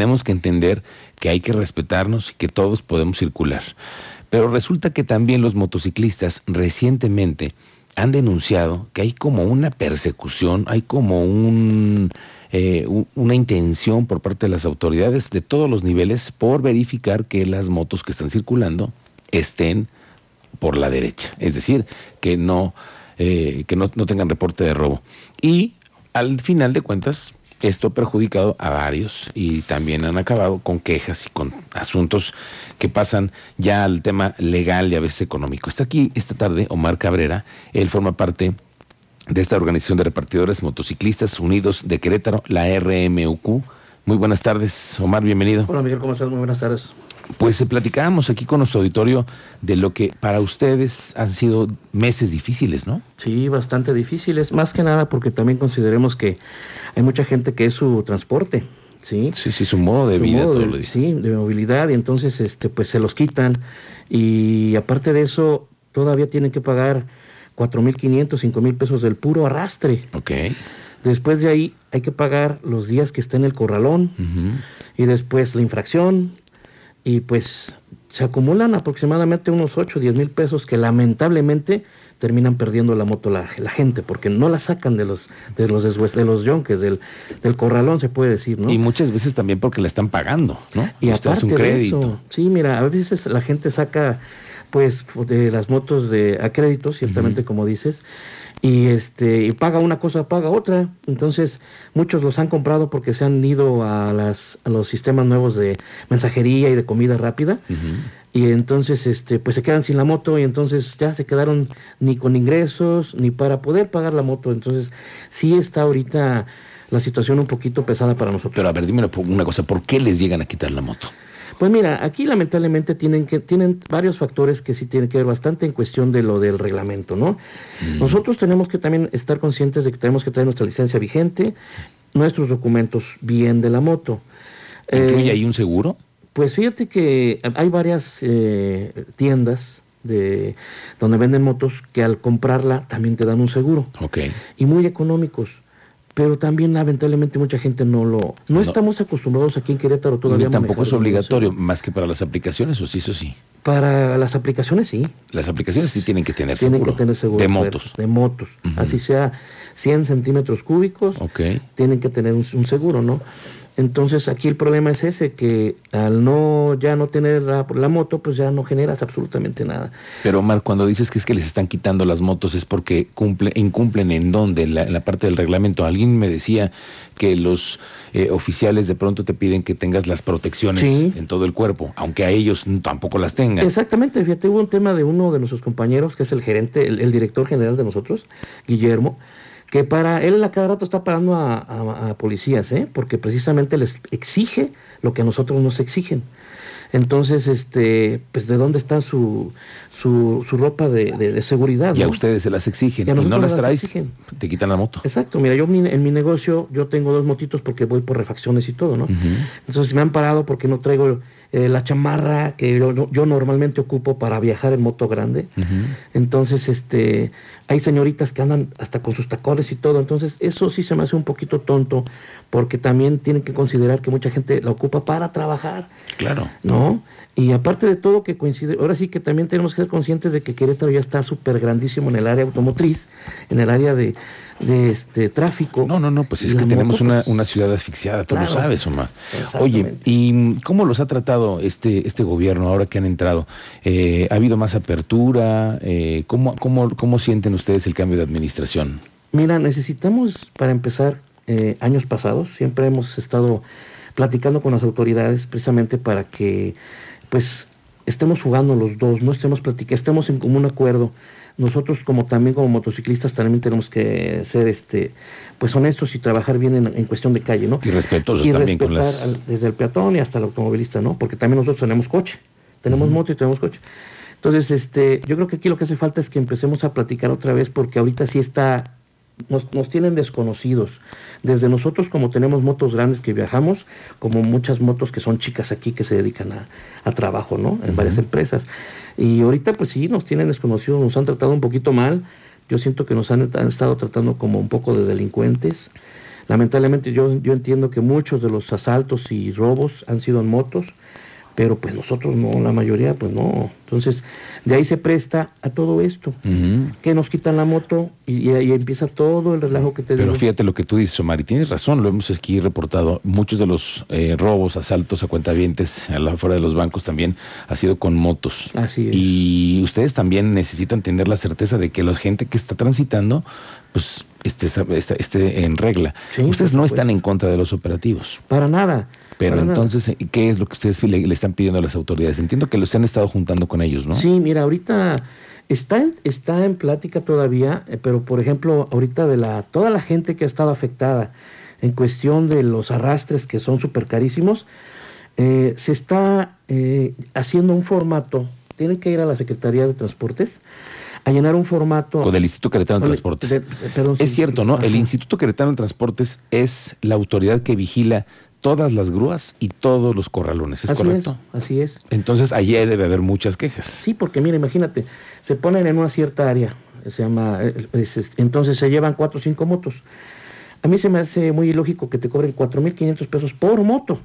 tenemos que entender que hay que respetarnos y que todos podemos circular. Pero resulta que también los motociclistas recientemente han denunciado que hay como una persecución, hay como un, eh, una intención por parte de las autoridades de todos los niveles por verificar que las motos que están circulando estén por la derecha, es decir, que no, eh, que no, no tengan reporte de robo. Y al final de cuentas, esto ha perjudicado a varios y también han acabado con quejas y con asuntos que pasan ya al tema legal y a veces económico. Está aquí esta tarde Omar Cabrera, él forma parte de esta organización de repartidores motociclistas unidos de Querétaro, la RMUQ. Muy buenas tardes, Omar, bienvenido. Hola Miguel, ¿cómo estás? Muy buenas tardes. Pues eh, platicábamos aquí con nuestro auditorio de lo que para ustedes han sido meses difíciles, ¿no? Sí, bastante difíciles, más que nada porque también consideremos que hay mucha gente que es su transporte, ¿sí? Sí, sí, su modo de vida. todo de, sí, de movilidad y entonces este, pues se los quitan y aparte de eso todavía tienen que pagar 4.500, 5.000 pesos del puro arrastre. Ok. Después de ahí hay que pagar los días que está en el corralón y después la infracción y pues se acumulan aproximadamente unos 8 o 10 mil pesos que lamentablemente terminan perdiendo la moto la, la, gente porque no la sacan de los de los de los yonques del, del corralón se puede decir no y muchas veces también porque la están pagando no y aparte un crédito. de eso sí mira a veces la gente saca pues de las motos de a crédito ciertamente uh -huh. como dices y este y paga una cosa paga otra. Entonces muchos los han comprado porque se han ido a las a los sistemas nuevos de mensajería y de comida rápida. Uh -huh. y entonces este pues se quedan sin la moto y entonces ya se quedaron ni con ingresos ni para poder pagar la moto. Entonces sí está ahorita la situación un poquito pesada para nosotros. Pero a ver dime una cosa por qué les llegan a quitar la moto pues mira, aquí lamentablemente tienen que tienen varios factores que sí tienen que ver bastante en cuestión de lo del reglamento, ¿no? Mm. Nosotros tenemos que también estar conscientes de que tenemos que traer nuestra licencia vigente, nuestros documentos bien de la moto. ¿Incluye eh, ahí un seguro? Pues fíjate que hay varias eh, tiendas de donde venden motos que al comprarla también te dan un seguro. Okay. Y muy económicos pero también lamentablemente mucha gente no lo no, no. estamos acostumbrados aquí en Querétaro todavía Ni tampoco es obligatorio más que para las aplicaciones o sí eso sí para las aplicaciones sí las aplicaciones sí tienen que tener tienen seguro que tener seguro de motos de motos uh -huh. así sea 100 centímetros cúbicos okay. tienen que tener un, un seguro no entonces aquí el problema es ese, que al no ya no tener la, la, moto, pues ya no generas absolutamente nada. Pero Omar, cuando dices que es que les están quitando las motos es porque cumple, incumplen en dónde, en la, en la parte del reglamento. Alguien me decía que los eh, oficiales de pronto te piden que tengas las protecciones sí. en todo el cuerpo, aunque a ellos tampoco las tengan. Exactamente, fíjate, hubo un tema de uno de nuestros compañeros, que es el gerente, el, director general de nosotros, Guillermo, que para él a cada rato está parando a, a, a, policías, ¿eh? porque precisamente les exige lo que a nosotros nos exigen. Entonces, este, pues de dónde está su, su, su ropa de, de, de, seguridad. Y ¿no? a ustedes se las exigen. Y, y no las traes, exigen. te quitan la moto. Exacto. Mira, yo en mi negocio, yo tengo dos motitos porque voy por refacciones y todo, ¿no? Uh -huh. Entonces me han parado porque no traigo eh, la chamarra que yo, yo, normalmente ocupo para viajar en moto grande. Uh -huh. Entonces, este, hay señoritas que andan hasta con sus tacones y todo. Entonces, eso sí se me hace un poquito tonto, porque también tienen que considerar que mucha gente la ocupa para trabajar. Claro. ¿No? Y aparte de todo que coincide, ahora sí que también tenemos que ser conscientes de que Querétaro ya está súper grandísimo en el área automotriz, en el área de, de este tráfico. No, no, no, pues es que tenemos una, una, ciudad asfixiada, tú claro, lo sabes, Omar. Oye, ¿y cómo los ha tratado este, este gobierno ahora que han entrado? Eh, ¿Ha habido más apertura? Eh, ¿cómo, cómo, ¿Cómo sienten ustedes el cambio de administración? Mira, necesitamos, para empezar, eh, años pasados, siempre hemos estado platicando con las autoridades precisamente para que, pues, estemos jugando los dos, no estemos platicando, estemos en común acuerdo. Nosotros como también como motociclistas también tenemos que ser este pues honestos y trabajar bien en, en cuestión de calle, ¿no? Y respetuosos y también con las... Al, desde el peatón y hasta el automovilista, ¿no? Porque también nosotros tenemos coche, tenemos uh -huh. moto y tenemos coche. Entonces, este, yo creo que aquí lo que hace falta es que empecemos a platicar otra vez porque ahorita sí está nos, nos, tienen desconocidos. Desde nosotros, como tenemos motos grandes que viajamos, como muchas motos que son chicas aquí que se dedican a, a trabajo, ¿no? En uh -huh. varias empresas. Y ahorita, pues sí, nos tienen desconocidos, nos han tratado un poquito mal. Yo siento que nos han, han estado tratando como un poco de delincuentes. Lamentablemente yo, yo entiendo que muchos de los asaltos y robos han sido en motos, pero pues nosotros no, la mayoría pues no. Entonces, de ahí se presta a todo esto, que nos quitan la moto y, ahí empieza todo el relajo que te Pero fíjate lo que tú dices, Omar, y tienes razón, lo hemos aquí reportado, muchos de los eh, robos, asaltos a cuentavientes a la fuera de los bancos también ha sido con motos. Así es. Y ustedes también necesitan tener la certeza de que la gente que está transitando pues esté, esté, en regla. ustedes no están en contra de los operativos. Para nada. Pero entonces, ¿qué es lo que ustedes le, están pidiendo a las autoridades? Entiendo que los han estado juntando con ellos, ¿no? Sí, mira, ahorita está en, está en plática todavía, eh, pero por ejemplo, ahorita de la toda la gente que ha estado afectada en cuestión de los arrastres que son súper carísimos, eh, se está eh, haciendo un formato. Tienen que ir a la Secretaría de Transportes a llenar un formato. Con el Instituto Queretano de Transportes. es cierto, ¿no? El Instituto Queretano de Transportes es la autoridad que vigila todas las grúas y todos los corralones, ¿es así correcto? Es, así es. Entonces allí debe haber muchas quejas. Sí, porque mira, imagínate, se ponen en una cierta área, se llama, eh, entonces se llevan cuatro o cinco motos. A mí se me hace muy ilógico que te cobren 4.500 pesos por moto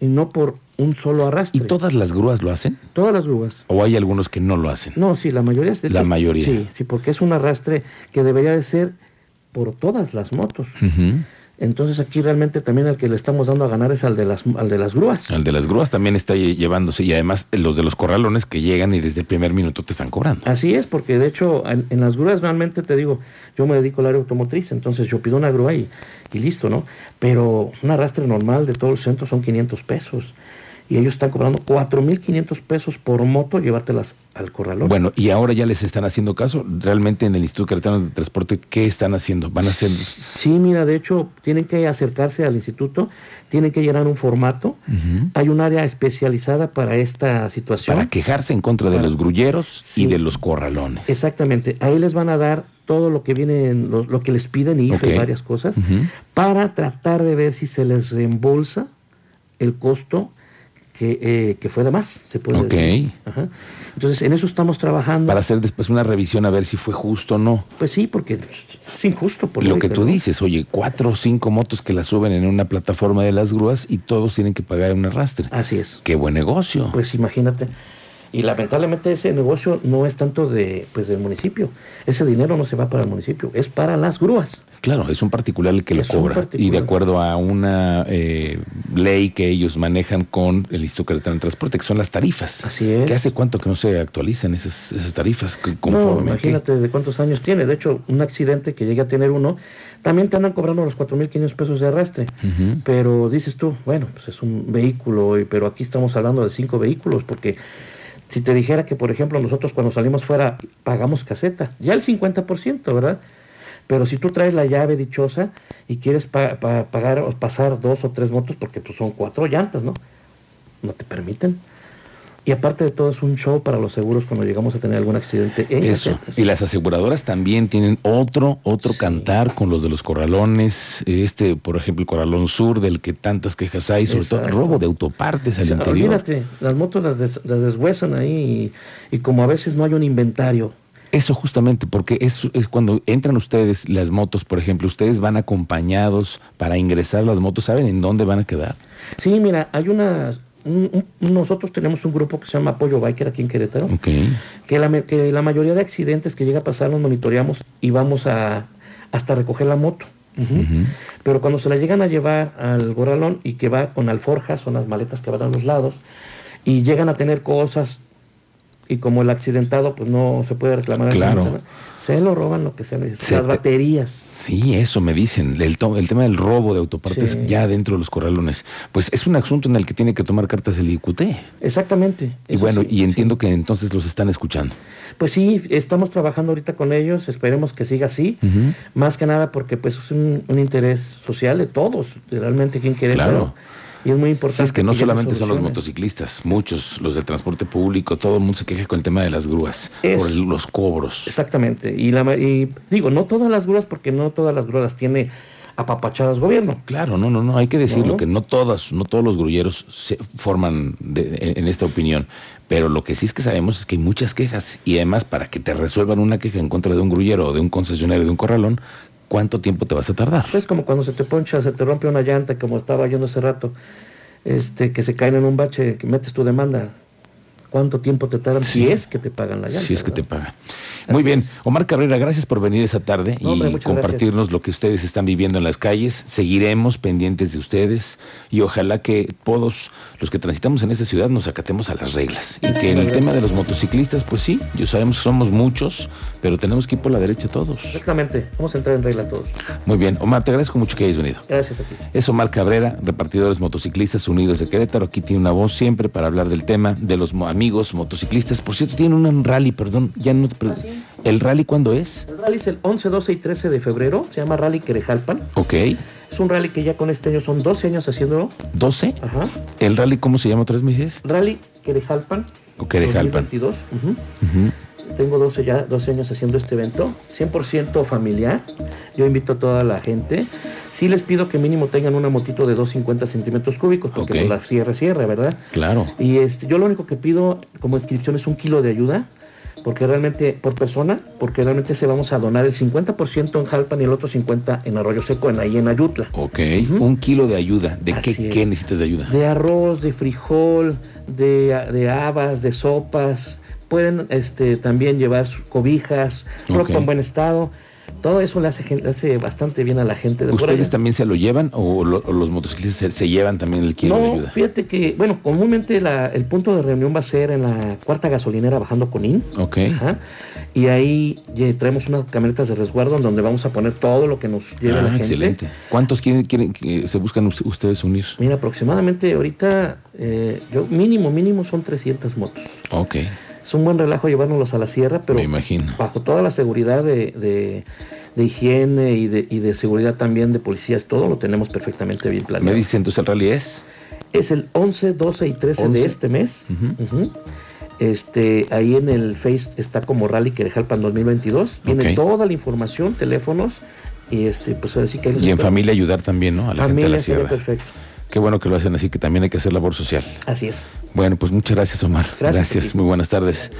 y no por un solo arrastre. ¿Y todas las grúas lo hacen? Todas las grúas. ¿O hay algunos que no lo hacen? No, sí, la mayoría es de La mayoría. Sí, sí, porque es un arrastre que debería de ser por todas las motos. Entonces aquí realmente también el que le estamos dando a ganar es al de las al de las grúas. Al de las grúas también está llevándose y además los de los corralones que llegan y desde el primer minuto te están cobrando. Así es, porque de hecho en, las grúas realmente te digo, yo me dedico al área automotriz, entonces yo pido una grúa y, y listo, ¿no? Pero un arrastre normal de todo el centro son 500 pesos y ellos están cobrando 4.500 pesos por moto llevártelas al corralón. Bueno, y ahora ya les están haciendo caso. Realmente en el Instituto Queretano de Transporte, ¿qué están haciendo? ¿Van a hacer...? Sí, mira, de hecho, tienen que acercarse al instituto, tienen que llenar un formato. Hay un área especializada para esta situación. Para quejarse en contra de los grulleros y de los corralones. Exactamente. Ahí les van a dar todo lo que viene, lo, que les piden, y varias cosas, para tratar de ver si se les reembolsa el costo que, eh, que fue de más, se puede decir. Entonces, en eso estamos trabajando. Para hacer después una revisión a ver si fue justo o no. Pues sí, porque es injusto. Por Lo que tú dices, oye, cuatro o cinco motos que la suben en una plataforma de las grúas y todos tienen que pagar un arrastre. Así es. Qué buen negocio. Pues imagínate. Y lamentablemente ese negocio no es tanto de, pues, del municipio. Ese dinero no se va para el municipio, es para las grúas. Claro, es un particular el que lo cobra. Y de acuerdo a una eh, ley que ellos manejan con el Instituto Queretano de Transporte, que son las tarifas. Así es. ¿Qué hace cuánto que no se actualizan esas, esas tarifas? no, imagínate desde cuántos años tiene. De hecho, un accidente que llegue a tener uno, también te andan cobrando los 4.500 pesos de arrastre. Pero dices tú, bueno, pues es un vehículo, pero aquí estamos hablando de cinco vehículos, porque si te dijera que, por ejemplo, nosotros cuando salimos fuera pagamos caseta, ya el 50%, ¿verdad? Pero si tú traes la llave dichosa y quieres pagar o pasar dos o tres motos, porque pues son cuatro llantas, ¿no? No te permiten. Y aparte de todo es un show para los seguros cuando llegamos a tener algún accidente. En Eso. Y las aseguradoras también tienen otro, otro cantar con los de los corralones. Este, por ejemplo, el corralón sur del que tantas quejas hay, sobre todo robo de autopartes al interior. Olvídate, las motos las, deshuesan ahí y, como a veces no hay un inventario. Eso justamente, porque es, es, cuando entran ustedes las motos, por ejemplo, ustedes van acompañados para ingresar las motos, ¿saben en dónde van a quedar? Sí, mira, hay una, nosotros tenemos un grupo que se llama Apoyo Biker aquí en Querétaro, que, la, que la mayoría de accidentes que llega a pasar los monitoreamos y vamos a, hasta recoger la moto. Pero cuando se la llegan a llevar al gorralón y que va con alforjas, son las maletas que van a los lados, y llegan a tener cosas y como el accidentado pues no se puede reclamar claro. se lo roban lo que sea las baterías. Sí eso me dicen. El, el tema del robo de autopartes ya dentro de los corralones. Pues es un asunto en el que tiene que tomar cartas el IQT exactamente y bueno y entiendo que entonces los están escuchando. Pues sí estamos trabajando ahorita con ellos esperemos que siga así. Más que nada porque pues es un, interés social de todos realmente quien quiere claro y es muy importante. es que no solamente son los motociclistas, muchos, los del transporte público, todo el mundo se queja con el tema de las grúas, por los cobros. Exactamente. Y, la, y digo, no todas las grúas, porque no todas las grúas tiene apapachadas gobierno. Claro, no, no, no, hay que decirlo, que no todas, no todos los grulleros se forman en, esta opinión, pero lo que sí es que sabemos es que hay muchas quejas y además para que te resuelvan una queja en contra de un grullero o de un concesionario de un corralón, ¿cuánto tiempo te vas a tardar? Es como cuando se te poncha, se te rompe una llanta, como estaba yendo hace rato, este, que se caen en un bache, que metes tu demanda. ¿Cuánto tiempo te tardan? Si es que te pagan la llanta. Si es que te pagan. Muy bien. Omar Cabrera, gracias por venir esa tarde y compartirnos lo que ustedes están viviendo en las calles. Seguiremos pendientes de ustedes y ojalá que todos los que transitamos en esta ciudad nos acatemos a las reglas. Y que en el tema de los motociclistas, pues sí, yo sabemos que somos muchos, pero tenemos que ir por la derecha todos. Exactamente. Vamos a entrar en regla todos. Muy bien. Omar, te agradezco mucho que hayas venido. Gracias a ti. Es Omar Cabrera, repartidores motociclistas unidos de Querétaro. Aquí tiene una voz siempre para hablar del tema de los amigos motociclistas. Por cierto, tiene un rally, perdón, ya no te pregunto. ¿Ah, ¿El rally cuándo es? El rally es el 11, 12 y 13 de febrero. Se llama Rally Querejalpan. Ok. Es un rally que ya con este año son 12 años haciéndolo. ¿12? Ajá. ¿El rally cómo se llama tres meses? Rally Querejalpan. O Querejalpan. 2022. Tengo 12 ya 12 años haciendo este evento. 100% familiar. Yo invito a toda la gente. Sí les pido que mínimo tengan una motito de 250 centímetros cúbicos, porque no la cierre, cierre, ¿verdad? Claro. Y este, yo lo único que pido como inscripción es un kilo de ayuda porque realmente, por persona, porque realmente se vamos a donar el 50% en Jalpan y el otro 50% en Arroyo Seco, en ahí en Ayutla. Ok, un kilo de ayuda. ¿De qué, qué, necesitas de ayuda? De arroz, de frijol, de, de habas, de sopas. Pueden este, también llevar cobijas, ropa en buen estado todo eso le hace, bastante bien a la gente. De ¿Ustedes también se lo llevan o, los motociclistas se, llevan también el kilo de ayuda? Fíjate que, bueno, comúnmente el punto de reunión va a ser en la cuarta gasolinera bajando con IN. Ok. y ahí traemos unas camionetas de resguardo en donde vamos a poner todo lo que nos lleve la ah, gente. Excelente. ¿Cuántos quieren, quieren que se buscan ustedes unir? Mira, aproximadamente ahorita, eh, yo mínimo, mínimo son 300 motos. Ok es un buen relajo llevárnoslos a la sierra, pero bajo toda la seguridad de, higiene y de, y de, seguridad también de policías, todo lo tenemos perfectamente bien planeado. ¿Me dice entonces el rally es? Es el 11, 12 y 13 de este mes. Este, ahí en el Face está como Rally Querejalpan 2022. Viene toda la información, teléfonos y este, pues así que y en familia ayudar también, ¿no? A la gente de la sierra. Perfecto. Qué bueno que lo hacen así, que también hay que hacer labor social. Así es. Bueno, pues muchas gracias, Omar. Gracias. gracias. Muy buenas tardes.